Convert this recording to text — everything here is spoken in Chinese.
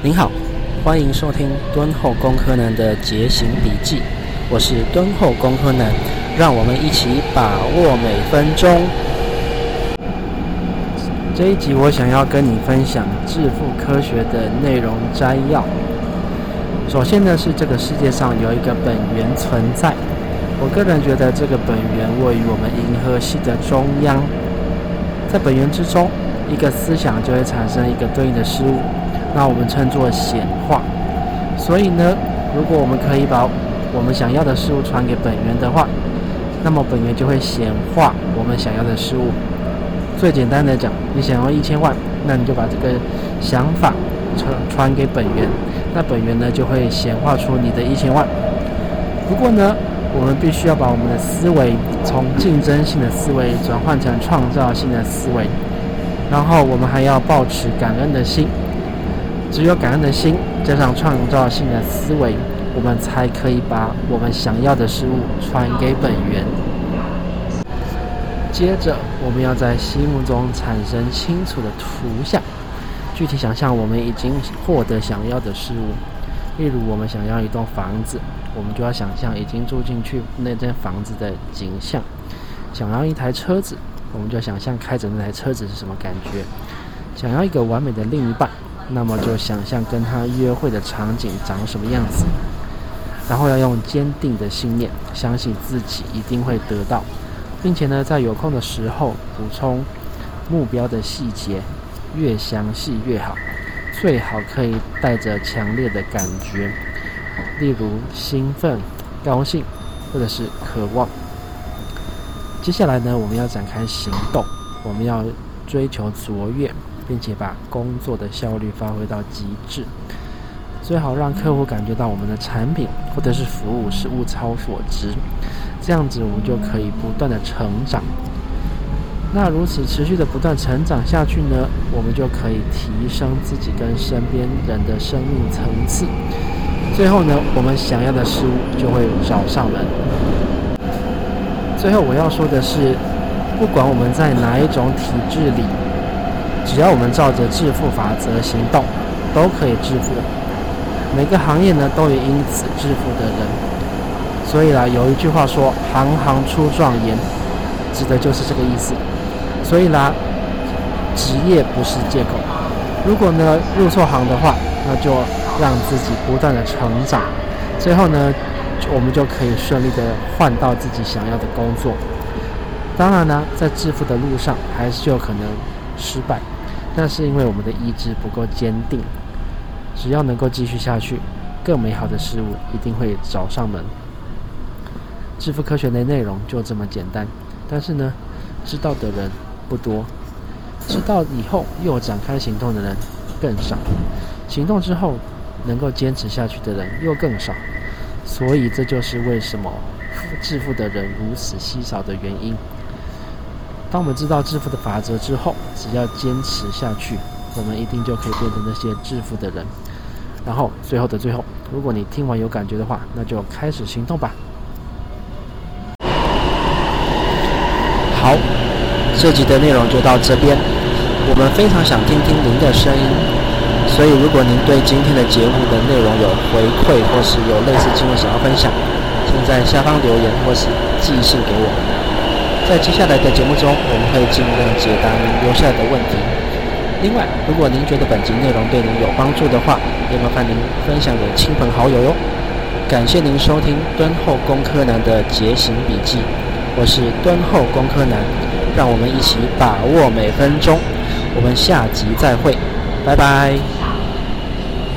您好，欢迎收听敦厚工科男的节行笔记，我是敦厚工科男，让我们一起把握每分钟。这一集我想要跟你分享致富科学的内容摘要。首先呢，是这个世界上有一个本源存在，我个人觉得这个本源位于我们银河系的中央，在本源之中，一个思想就会产生一个对应的事物。那我们称作显化，所以呢，如果我们可以把我们想要的事物传给本源的话，那么本源就会显化我们想要的事物。最简单的讲，你想要一千万，那你就把这个想法传传给本源，那本源呢就会显化出你的一千万。不过呢，我们必须要把我们的思维从竞争性的思维转换成创造性的思维，然后我们还要保持感恩的心。只有感恩的心，加上创造性的思维，我们才可以把我们想要的事物传给本源。接着，我们要在心目中产生清楚的图像，具体想象我们已经获得想要的事物。例如，我们想要一栋房子，我们就要想象已经住进去那间房子的景象；想要一台车子，我们就想象开着那台车子是什么感觉；想要一个完美的另一半。那么就想象跟他约会的场景长什么样子，然后要用坚定的信念，相信自己一定会得到，并且呢，在有空的时候补充目标的细节，越详细越好，最好可以带着强烈的感觉，例如兴奋、高兴，或者是渴望。接下来呢，我们要展开行动，我们要追求卓越。并且把工作的效率发挥到极致，最好让客户感觉到我们的产品或者是服务是物超所值，这样子我们就可以不断的成长。那如此持续的不断成长下去呢，我们就可以提升自己跟身边人的生命层次。最后呢，我们想要的事物就会找上门。最后我要说的是，不管我们在哪一种体制里。只要我们照着致富法则行动，都可以致富。每个行业呢，都有因此致富的人。所以啦，有一句话说“行行出状元”，指的就是这个意思。所以啦，职业不是借口。如果呢入错行的话，那就让自己不断的成长。最后呢，我们就可以顺利的换到自己想要的工作。当然呢，在致富的路上，还是有可能失败。那是因为我们的意志不够坚定。只要能够继续下去，更美好的事物一定会找上门。致富科学的内容就这么简单，但是呢，知道的人不多，知道以后又展开行动的人更少，行动之后能够坚持下去的人又更少。所以这就是为什么致富的人如此稀少的原因。当我们知道致富的法则之后，只要坚持下去，我们一定就可以变成那些致富的人。然后最后的最后，如果你听完有感觉的话，那就开始行动吧。好，这集的内容就到这边。我们非常想听听您的声音，所以如果您对今天的节目的内容有回馈，或是有类似经验想要分享，请在下方留言或是寄信给我。在接下来的节目中，我们会尽量解答您留下来的问题。另外，如果您觉得本集内容对您有帮助的话，也麻烦您分享给亲朋好友哟。感谢您收听敦厚工科男的节行笔记，我是敦厚工科男，让我们一起把握每分钟。我们下集再会，拜拜。